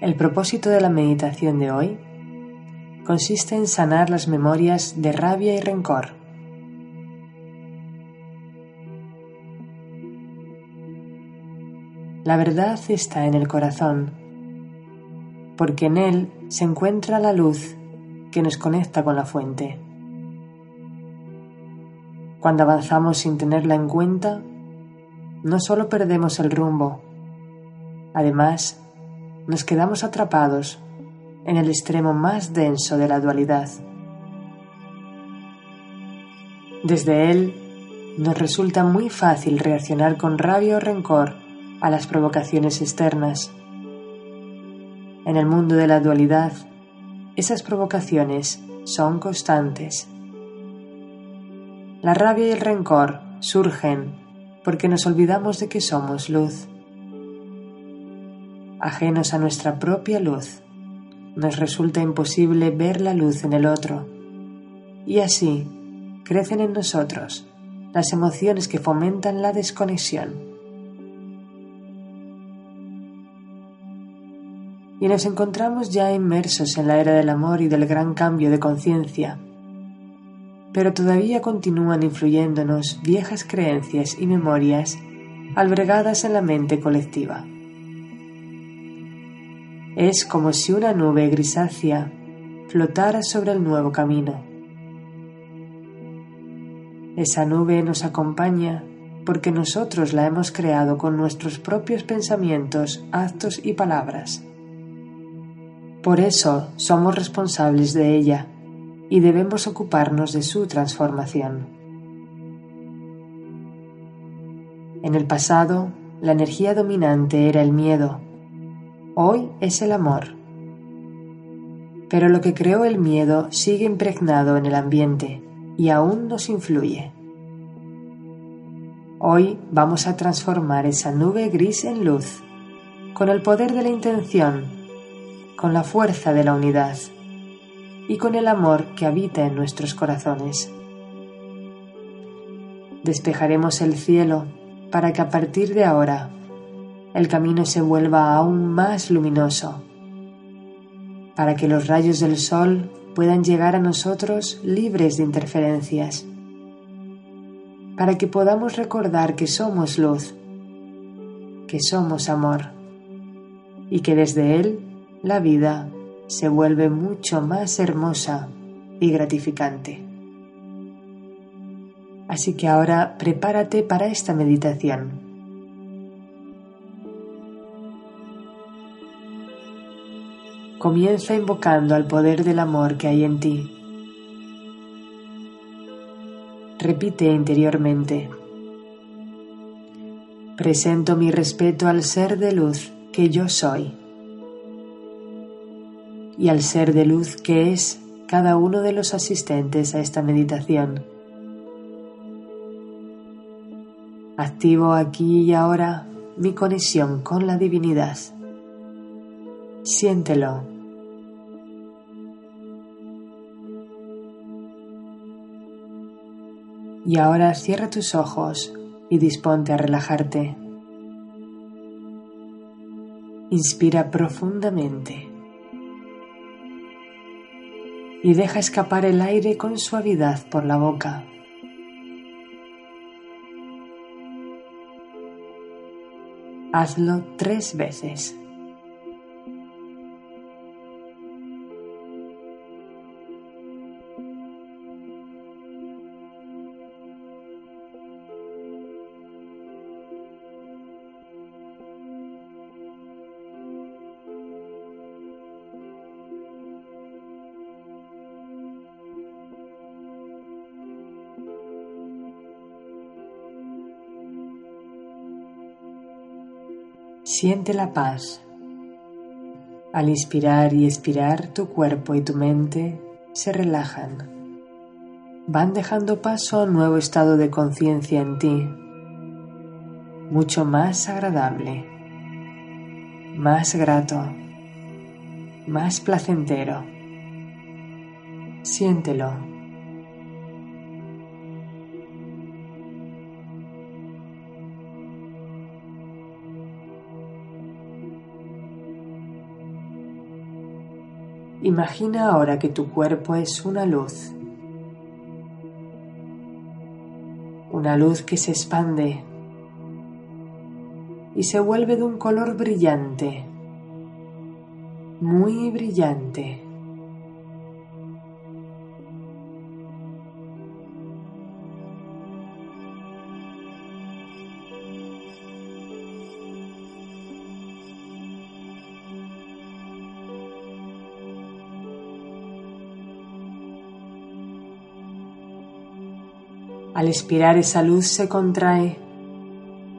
El propósito de la meditación de hoy consiste en sanar las memorias de rabia y rencor. La verdad está en el corazón, porque en él se encuentra la luz que nos conecta con la fuente. Cuando avanzamos sin tenerla en cuenta, no solo perdemos el rumbo, además nos quedamos atrapados en el extremo más denso de la dualidad. Desde él nos resulta muy fácil reaccionar con rabia o rencor a las provocaciones externas. En el mundo de la dualidad, esas provocaciones son constantes. La rabia y el rencor surgen porque nos olvidamos de que somos luz. Ajenos a nuestra propia luz, nos resulta imposible ver la luz en el otro, y así crecen en nosotros las emociones que fomentan la desconexión. Y nos encontramos ya inmersos en la era del amor y del gran cambio de conciencia, pero todavía continúan influyéndonos viejas creencias y memorias albergadas en la mente colectiva. Es como si una nube grisácea flotara sobre el nuevo camino. Esa nube nos acompaña porque nosotros la hemos creado con nuestros propios pensamientos, actos y palabras. Por eso somos responsables de ella y debemos ocuparnos de su transformación. En el pasado, la energía dominante era el miedo, hoy es el amor. Pero lo que creó el miedo sigue impregnado en el ambiente y aún nos influye. Hoy vamos a transformar esa nube gris en luz, con el poder de la intención, con la fuerza de la unidad y con el amor que habita en nuestros corazones. Despejaremos el cielo para que a partir de ahora el camino se vuelva aún más luminoso, para que los rayos del sol puedan llegar a nosotros libres de interferencias, para que podamos recordar que somos luz, que somos amor y que desde él la vida se vuelve mucho más hermosa y gratificante. Así que ahora prepárate para esta meditación Comienza invocando al poder del amor que hay en ti. Repite interiormente. Presento mi respeto al ser de luz que yo soy y al ser de luz que es cada uno de los asistentes a esta meditación. Activo aquí y ahora mi conexión con la divinidad. Siéntelo. Y ahora cierra tus ojos y disponte a relajarte. Inspira profundamente y deja escapar el aire con suavidad por la boca. Hazlo tres veces. Siente la paz. Al inspirar y expirar, tu cuerpo y tu mente se relajan. Van dejando paso a un nuevo estado de conciencia en ti, mucho más agradable, más grato, más placentero. Siéntelo Imagina ahora que tu cuerpo es una luz. Una luz que se expande y se vuelve de un color brillante, muy brillante. Al expirar esa luz se contrae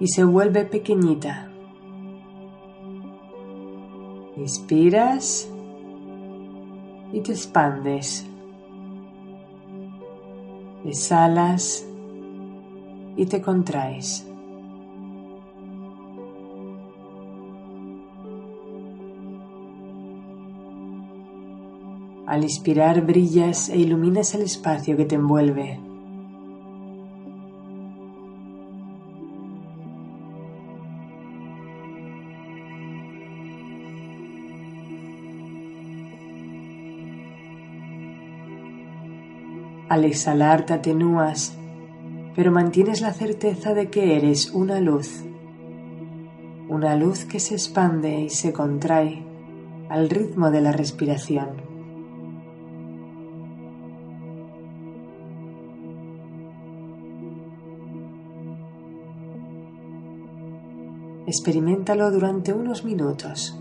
y se vuelve pequeñita. Inspiras y te expandes. Exhalas y te contraes. Al inspirar brillas e iluminas el espacio que te envuelve. Al exhalar te atenúas, pero mantienes la certeza de que eres una luz, una luz que se expande y se contrae al ritmo de la respiración. Experimentalo durante unos minutos.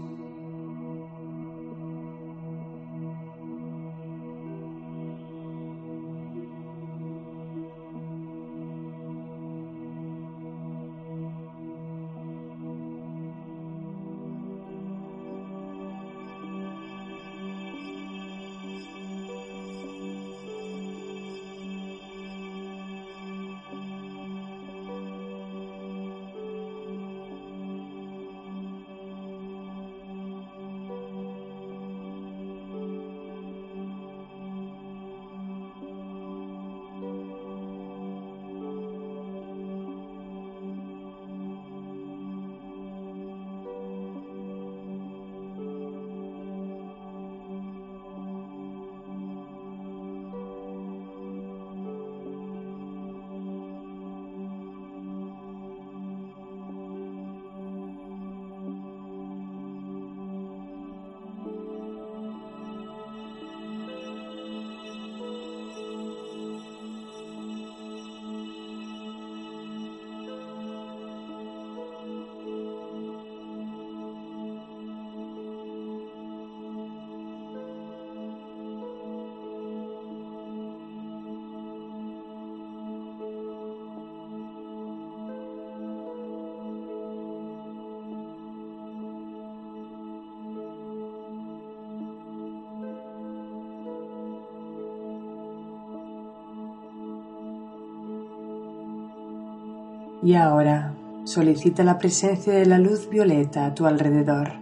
Y ahora solicita la presencia de la luz violeta a tu alrededor.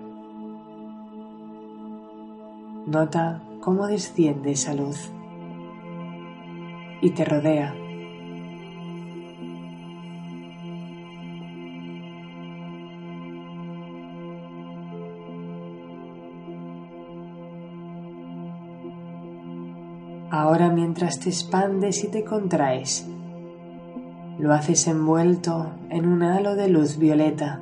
Nota cómo desciende esa luz y te rodea. Ahora mientras te expandes y te contraes, lo haces envuelto en un halo de luz violeta.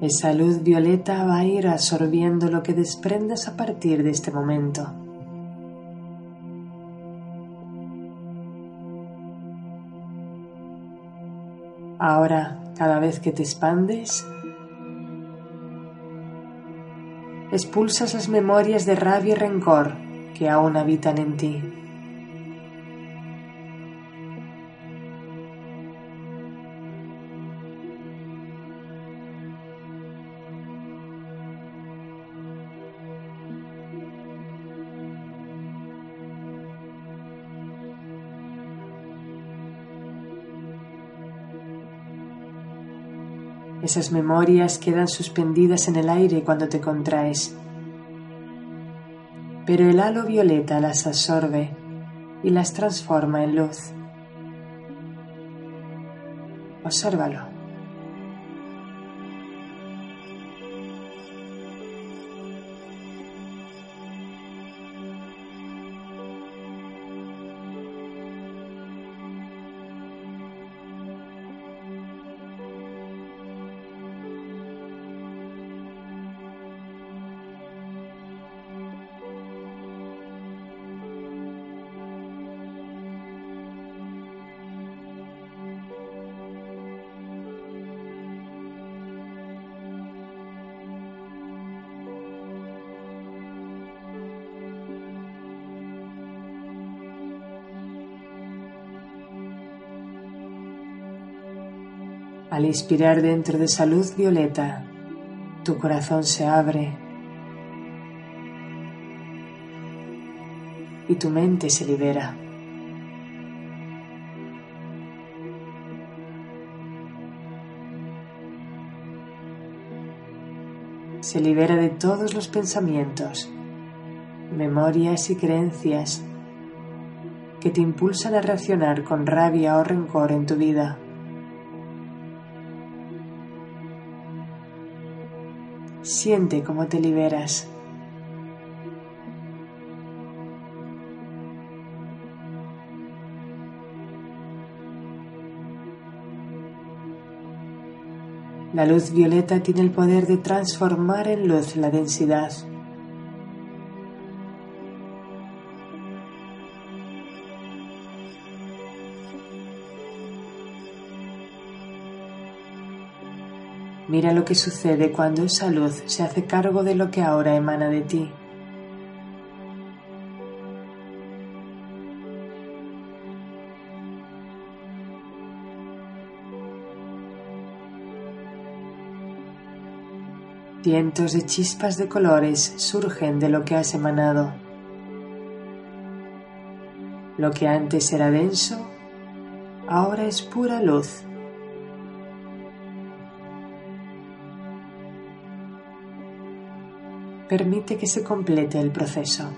Esa luz violeta va a ir absorbiendo lo que desprendas a partir de este momento. Ahora, cada vez que te expandes, expulsas las memorias de rabia y rencor que aún habitan en ti. Esas memorias quedan suspendidas en el aire cuando te contraes. pero el halo violeta las absorbe y las transforma en luz. Obsérvalo. Inspirar dentro de esa luz violeta, tu corazón se abre y tu mente se libera. Se libera de todos los pensamientos, memorias y creencias que te impulsan a reaccionar con rabia o rencor en tu vida. Siente cómo te liberas. La luz violeta tiene el poder de transformar en luz la densidad. Mira lo que sucede cuando esa luz se hace cargo de lo que ahora emana de ti. Cientos de chispas de colores surgen de lo que has emanado. Lo que antes era denso, ahora es pura luz. Permite que se complete el proceso.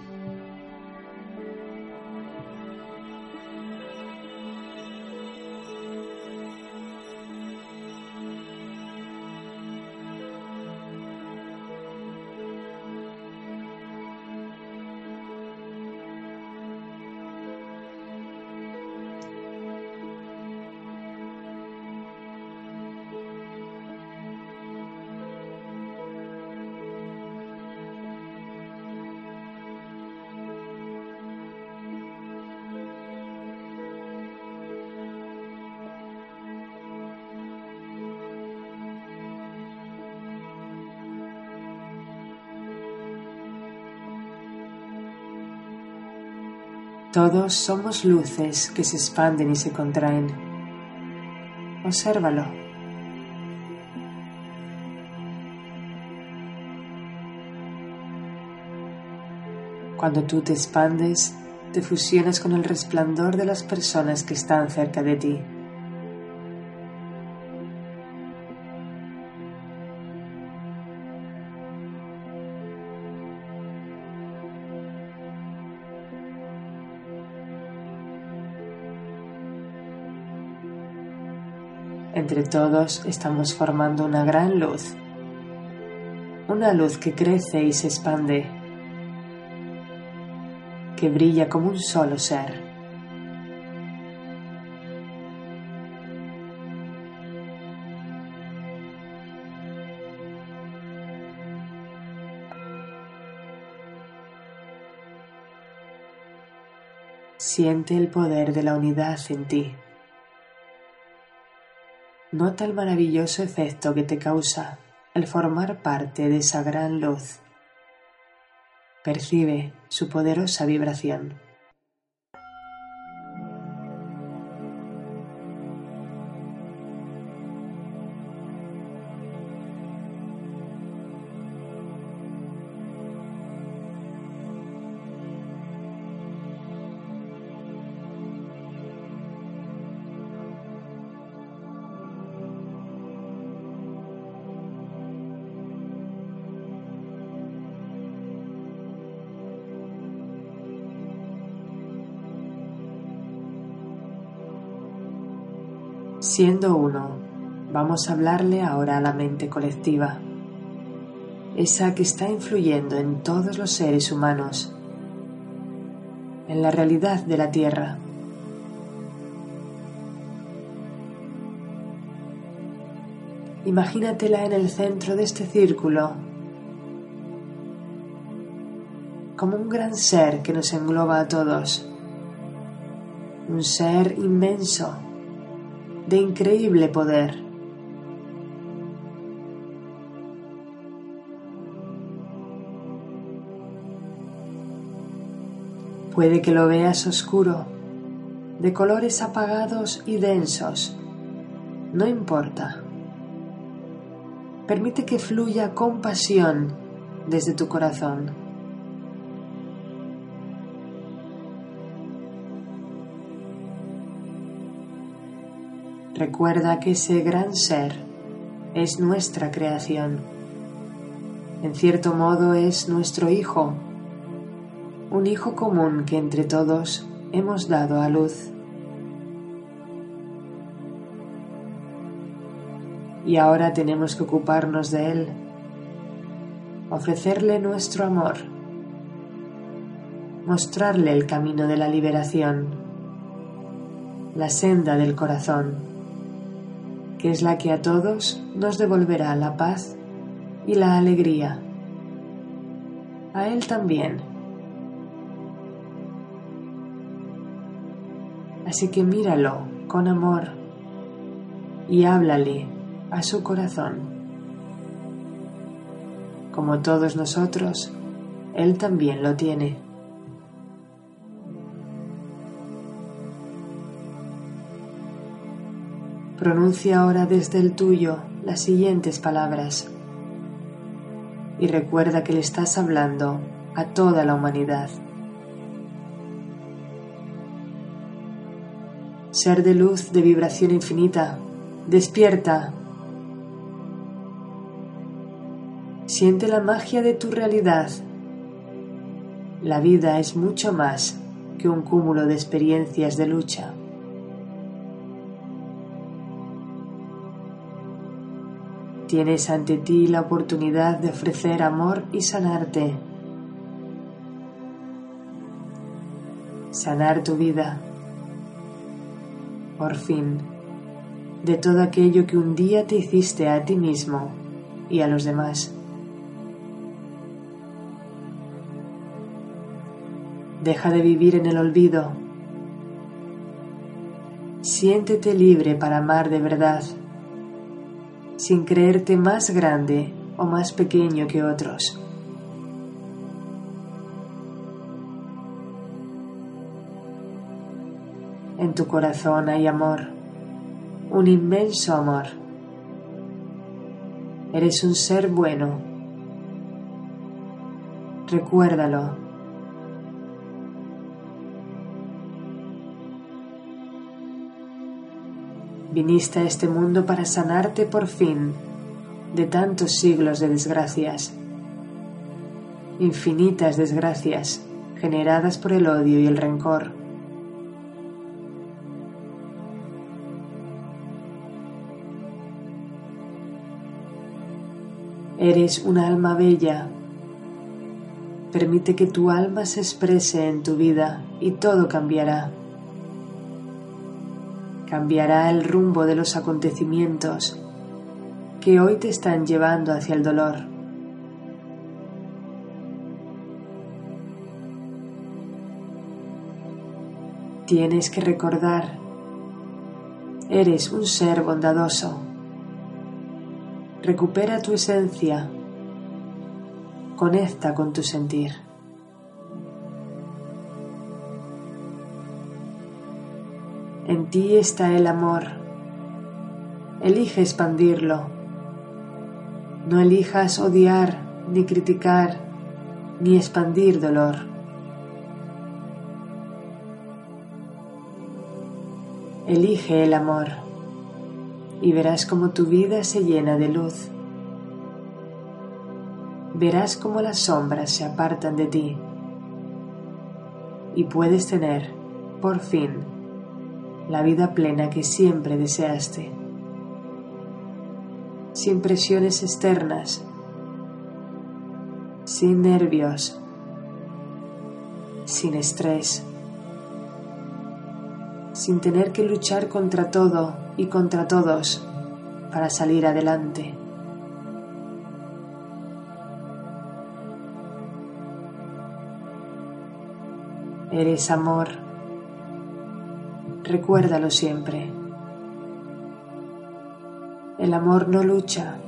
Todos somos luces que se expanden y se contraen. Obsérvalo. Cuando tú te expandes, te fusionas con el resplandor de las personas que están cerca de ti. Entre todos estamos formando una gran luz, una luz que crece y se expande, que brilla como un solo ser. Siente el poder de la unidad en ti. Nota el maravilloso efecto que te causa el formar parte de esa gran luz. Percibe su poderosa vibración. Siendo uno, vamos a hablarle ahora a la mente colectiva, esa que está influyendo en todos los seres humanos, en la realidad de la Tierra. Imagínatela en el centro de este círculo, como un gran ser que nos engloba a todos, un ser inmenso, de increíble poder. Puede que lo veas oscuro, de colores apagados y densos, no importa. Permite que fluya con pasión desde tu corazón. Recuerda que ese gran ser es nuestra creación. En cierto modo es nuestro hijo, un hijo común que entre todos hemos dado a luz. y ahora tenemos que ocuparnos de Él, ofrecerle nuestro amor, mostrarle el camino de la liberación, la senda del corazón, que es la que a todos nos devolverá la paz y la alegría. A Él también. Así que míralo con amor y háblale a su corazón. Como todos nosotros, Él también lo tiene. Pronuncia ahora desde el tuyo las siguientes palabras y recuerda que le estás hablando a toda la humanidad. Ser de luz de vibración infinita, despierta Siente la magia de tu realidad. La vida es mucho más que un cúmulo de experiencias de lucha. Tienes ante ti la oportunidad de ofrecer amor y sanarte. Sanar tu vida. Por fin, de todo aquello que un día te hiciste a ti mismo y a los demás. Deja de vivir en el olvido. Siéntete libre para amar de verdad, sin creerte más grande o más pequeño que otros. En tu corazón hay amor, un inmenso amor. Eres un ser bueno. Recuérdalo Viniste a este mundo para sanarte por fin de tantos siglos de desgracias, infinitas desgracias generadas por el odio y el rencor. Eres una alma bella. Permite que tu alma se exprese en tu vida y todo cambiará cambiará el rumbo de los acontecimientos que hoy te están llevando hacia el dolor. Tienes que recordar, eres un ser bondadoso. Recupera tu esencia, conecta con tu sentir. Ti está el amor. Elige expandirlo. No elijas odiar, ni criticar, ni expandir dolor. Elige el amor y verás cómo tu vida se llena de luz. Verás cómo las sombras se apartan de ti y puedes tener, por fin, la vida plena que siempre deseaste, sin presiones externas, sin nervios, sin estrés, sin tener que luchar contra todo y contra todos para salir adelante. Eres amor. Recuérdalo siempre. El amor no lucha.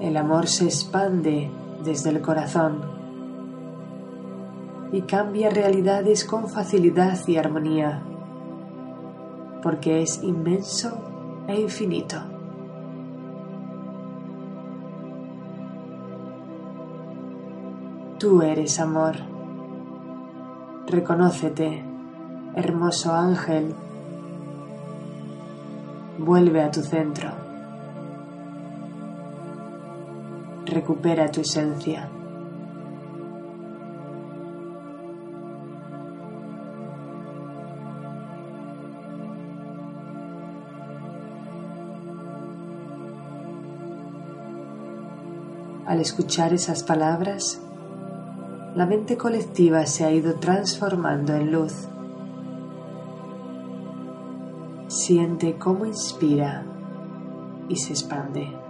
El amor se expande desde el corazón y cambia realidades con facilidad y armonía, porque es inmenso e infinito. Tú eres amor. Reconócete, hermoso ángel. Vuelve a tu centro. Recupera tu esencia. Al escuchar esas palabras, la mente colectiva se ha ido transformando en luz. Siente cómo inspira y se expande.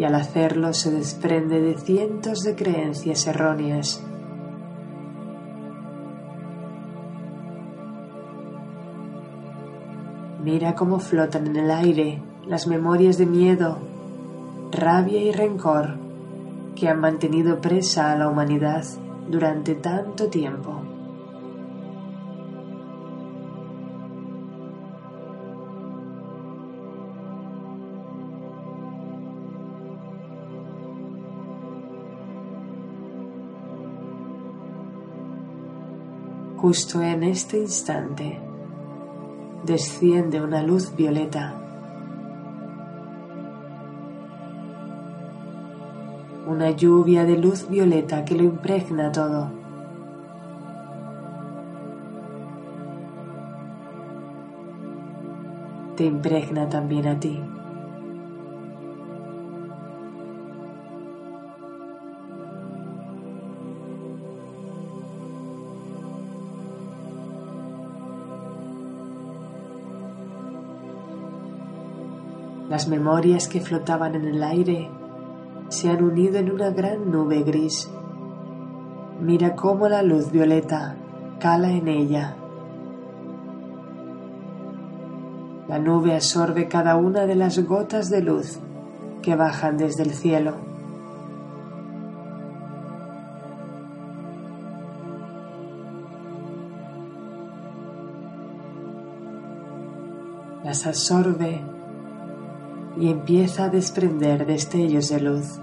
Y al hacerlo se desprende de cientos de creencias erróneas. Mira cómo flotan en el aire las memorias de miedo, rabia y rencor que han mantenido presa a la humanidad durante tanto tiempo. Justo en este instante desciende una luz violeta. Una lluvia de luz violeta que lo impregna todo. Te impregna también a ti. Las memorias que flotaban en el aire se han unido en una gran nube gris. Mira cómo la luz violeta cala en ella. La nube absorbe cada una de las gotas de luz que bajan desde el cielo. Las absorbe y empieza a desprender destellos de luz.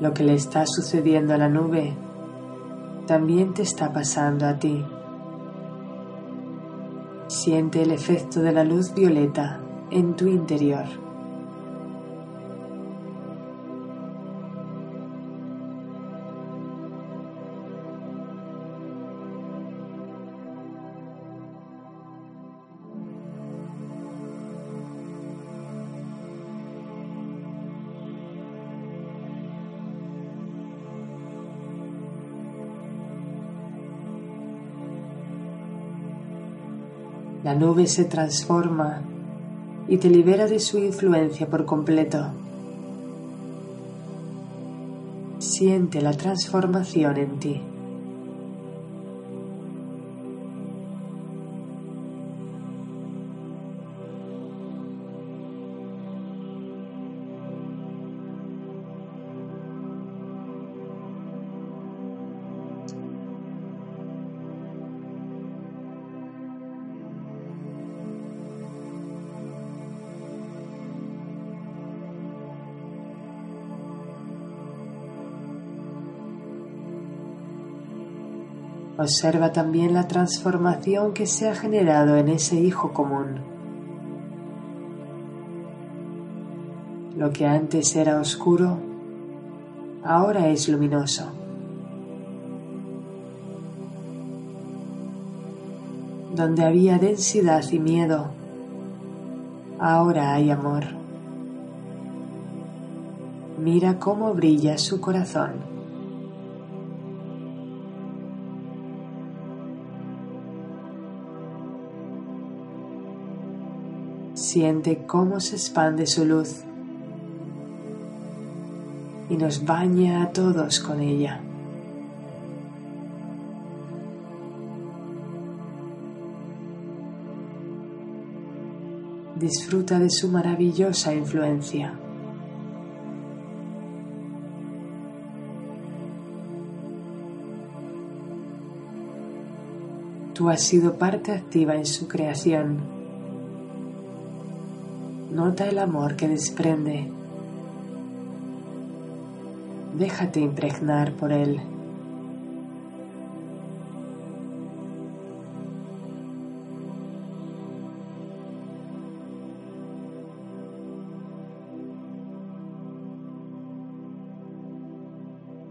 Lo que le está sucediendo a la nube también te está pasando a ti. Siente el efecto de la luz violeta en tu interior. Nube se transforma y te libera de su influencia por completo. Siente la transformación en ti. Observa también la transformación que se ha generado en ese hijo común. Lo que antes era oscuro, ahora es luminoso. Donde había densidad y miedo, ahora hay amor. Mira cómo brilla su corazón. Siente cómo se expande su luz y nos baña a todos con ella. Disfruta de su maravillosa influencia. Tú has sido parte activa en su creación Nota el amor que desprende. Déjate impregnar por él.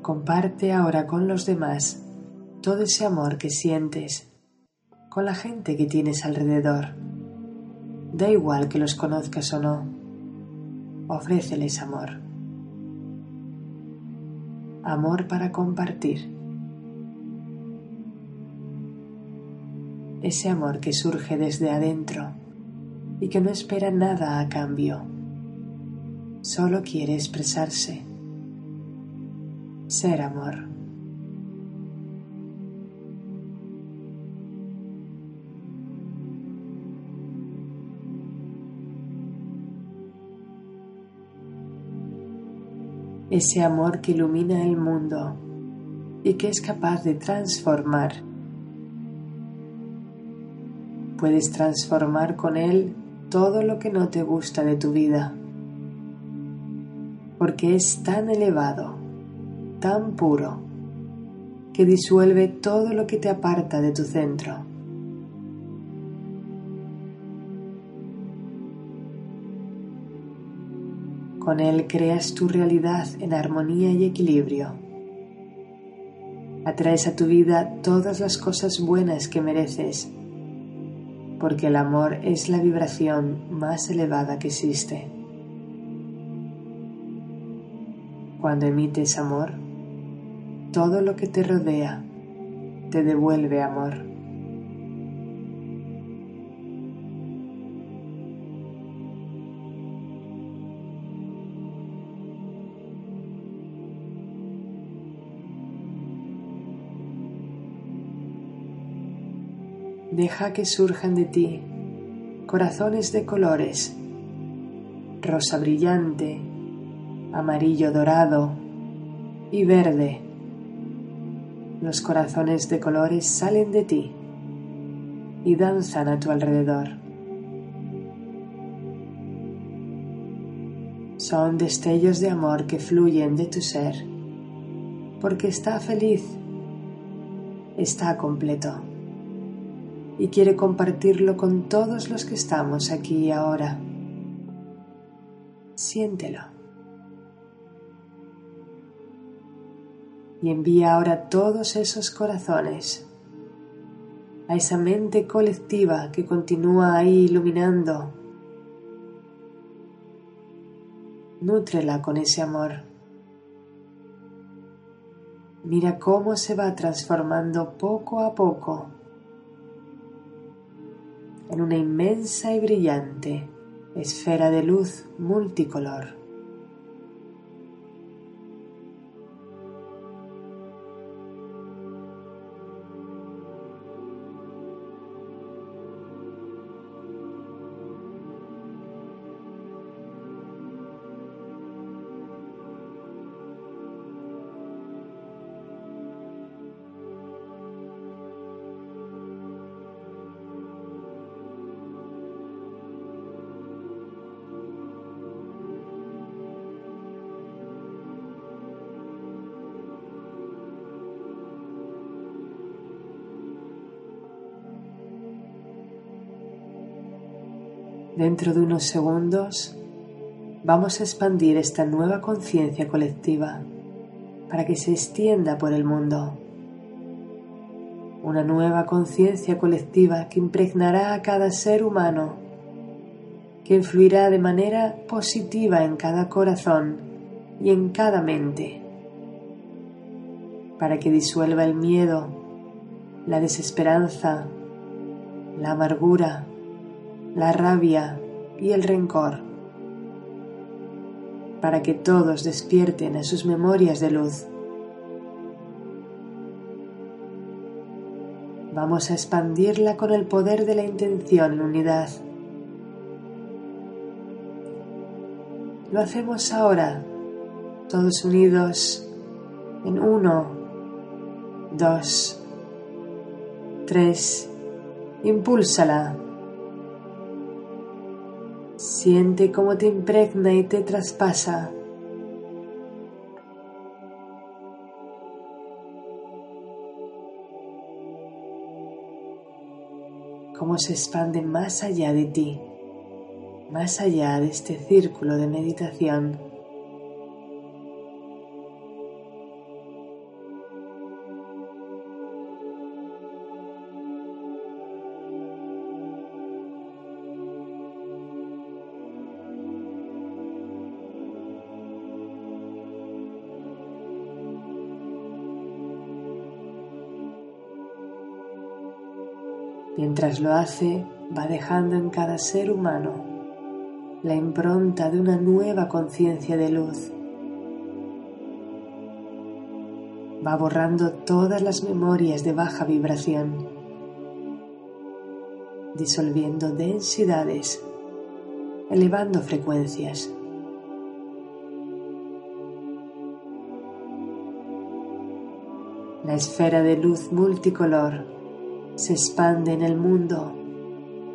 Comparte ahora con los demás todo ese amor que sientes con la gente que tienes alrededor. Da igual que los conozcas o no, ofréceles amor. Amor para compartir. Ese amor que surge desde adentro y que no espera nada a cambio, solo quiere expresarse, ser amor. Ese amor que ilumina el mundo y que es capaz de transformar. Puedes transformar con él todo lo que no te gusta de tu vida, porque es tan elevado, tan puro, que disuelve todo lo que te aparta de tu centro. Con él creas tu realidad en armonía y equilibrio. Atraes a tu vida todas las cosas buenas que mereces, porque el amor es la vibración más elevada que existe. Cuando emites amor, todo lo que te rodea te devuelve amor. Deja que surjan de ti corazones de colores, rosa brillante, amarillo dorado y verde. Los corazones de colores salen de ti y danzan a tu alrededor. Son destellos de amor que fluyen de tu ser, porque está feliz, está completo y quiere compartirlo con todos los que estamos aquí y ahora. Siéntelo. Y envía ahora todos esos corazones a esa mente colectiva que continúa ahí iluminando. Nútrela con ese amor. Mira cómo se va transformando poco a poco en una inmensa y brillante esfera de luz multicolor. Dentro de unos segundos vamos a expandir esta nueva conciencia colectiva para que se extienda por el mundo. Una nueva conciencia colectiva que impregnará a cada ser humano, que influirá de manera positiva en cada corazón y en cada mente, para que disuelva el miedo, la desesperanza, la amargura, la rabia y el rencor, para que todos despierten a sus memorias de luz. Vamos a expandirla con el poder de la intención en unidad. Lo hacemos ahora, todos unidos en uno, dos, tres. Impúlsala. Siente cómo te impregna y te traspasa. Cómo se expande más allá de ti, más allá de este círculo de meditación. Mientras lo hace, va dejando en cada ser humano la impronta de una nueva conciencia de luz. Va borrando todas las memorias de baja vibración, disolviendo densidades, elevando frecuencias. La esfera de luz multicolor se expande en el mundo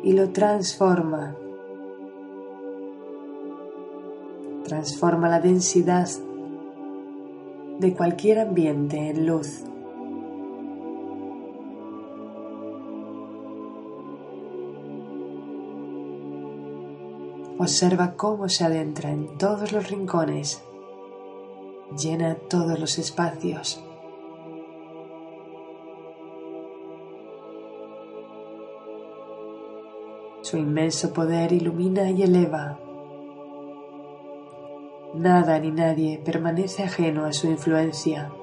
y lo transforma. Transforma la densidad de cualquier ambiente en luz. Observa cómo se adentra en todos los rincones, llena todos los espacios. Su inmenso poder ilumina y eleva. Nada ni nadie permanece ajeno a su influencia.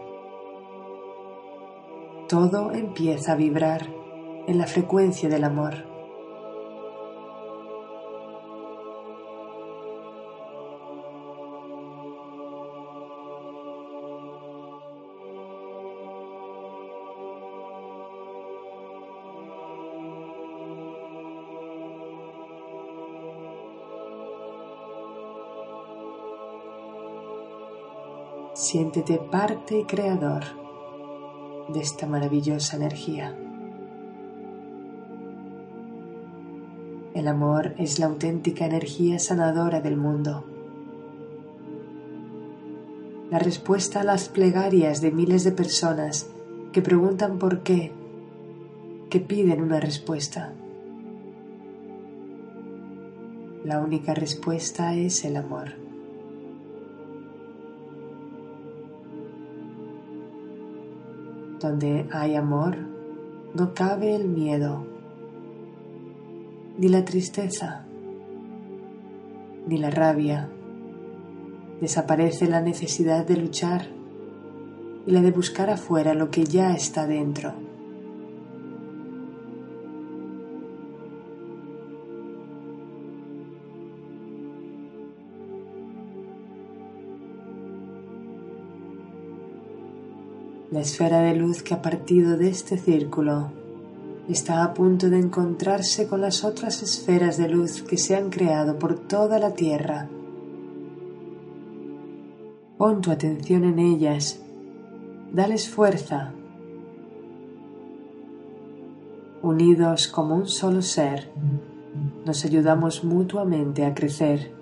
Todo empieza a vibrar en la frecuencia del amor. Siéntete parte y creador de esta maravillosa energía. El amor es la auténtica energía sanadora del mundo. La respuesta a las plegarias de miles de personas que preguntan por qué, que piden una respuesta. La única respuesta es el amor. Donde hay amor, no cabe el miedo, ni la tristeza, ni la rabia. Desaparece la necesidad de luchar y la de buscar afuera lo que ya está dentro. La esfera de luz que ha partido de este círculo está a punto de encontrarse con las otras esferas de luz que se han creado por toda la Tierra. Pon tu atención en ellas, dales fuerza. Unidos como un solo ser, nos ayudamos mutuamente a crecer,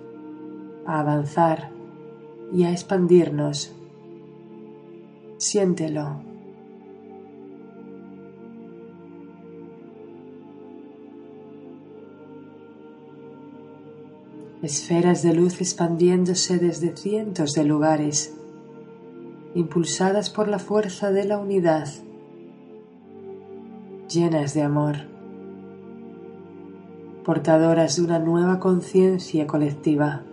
a avanzar y a expandirnos Siéntelo. esferas de luz expandiéndose desde cientos de lugares, impulsadas por la fuerza de la unidad, llenas de amor, portadoras de una nueva conciencia colectiva,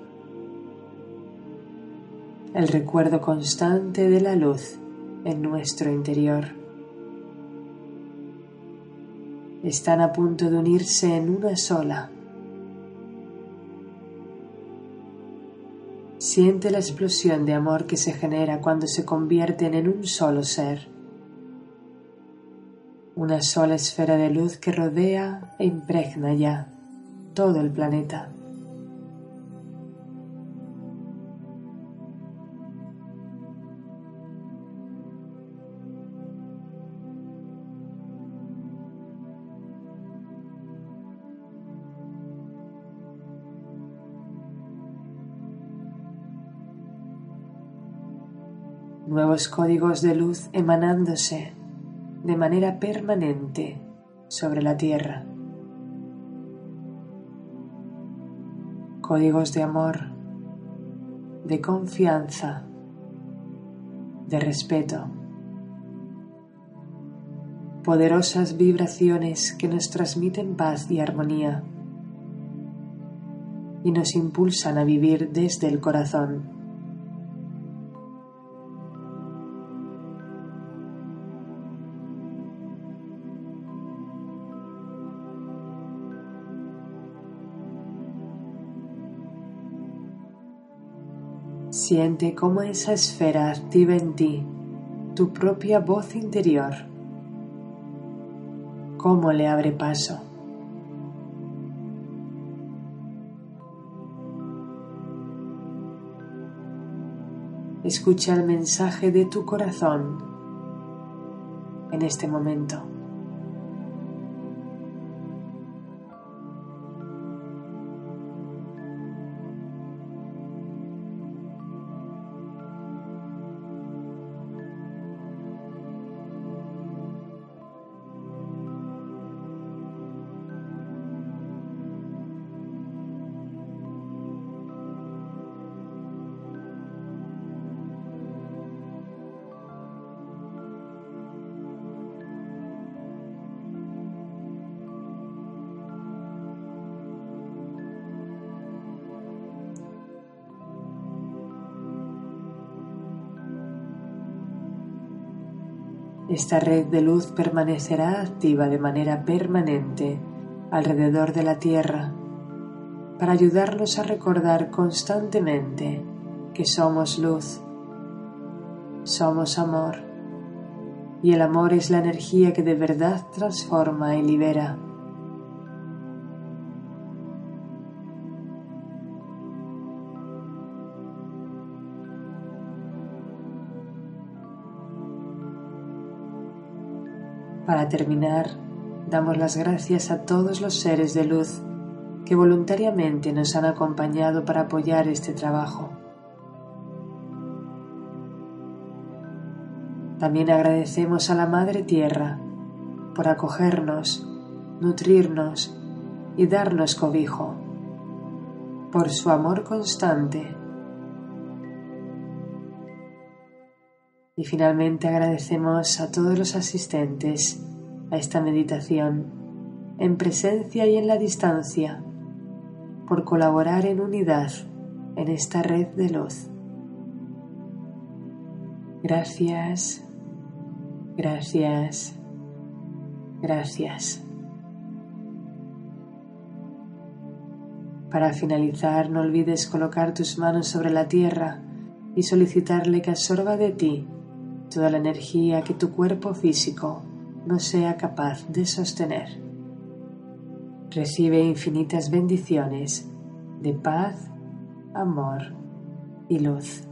el recuerdo constante de la luz en nuestro interior. Están a punto de unirse en una sola Siente la explosión de amor que se genera cuando se convierten en un solo ser. Una sola esfera de luz que rodea e impregna ya todo el planeta. Nuevos códigos de luz emanándose de manera permanente sobre la Tierra. Códigos de amor, de confianza, de respeto. Poderosas vibraciones que nos transmiten paz y armonía y nos impulsan a vivir desde el corazón. Siente cómo esa esfera activa en ti tu propia voz interior, cómo le abre paso. Escucha el mensaje de tu corazón en este momento. Esta red de luz permanecerá activa de manera permanente alrededor de la Tierra para ayudarnos a recordar constantemente que somos luz, somos amor y el amor es la energía que de verdad transforma y libera. Para terminar, damos las gracias a todos los seres de luz que voluntariamente nos han acompañado para apoyar este trabajo. También agradecemos a la Madre Tierra por acogernos, nutrirnos y darnos cobijo, por su amor constante Y finalmente agradecemos a todos los asistentes a esta meditación, en presencia y en la distancia, por colaborar en unidad en esta red de luz. Gracias, gracias, gracias. Para finalizar, no olvides colocar tus manos sobre la tierra y solicitarle que absorba de ti toda la energía que tu cuerpo físico no sea capaz de sostener. Recibe infinitas bendiciones de paz, amor y luz.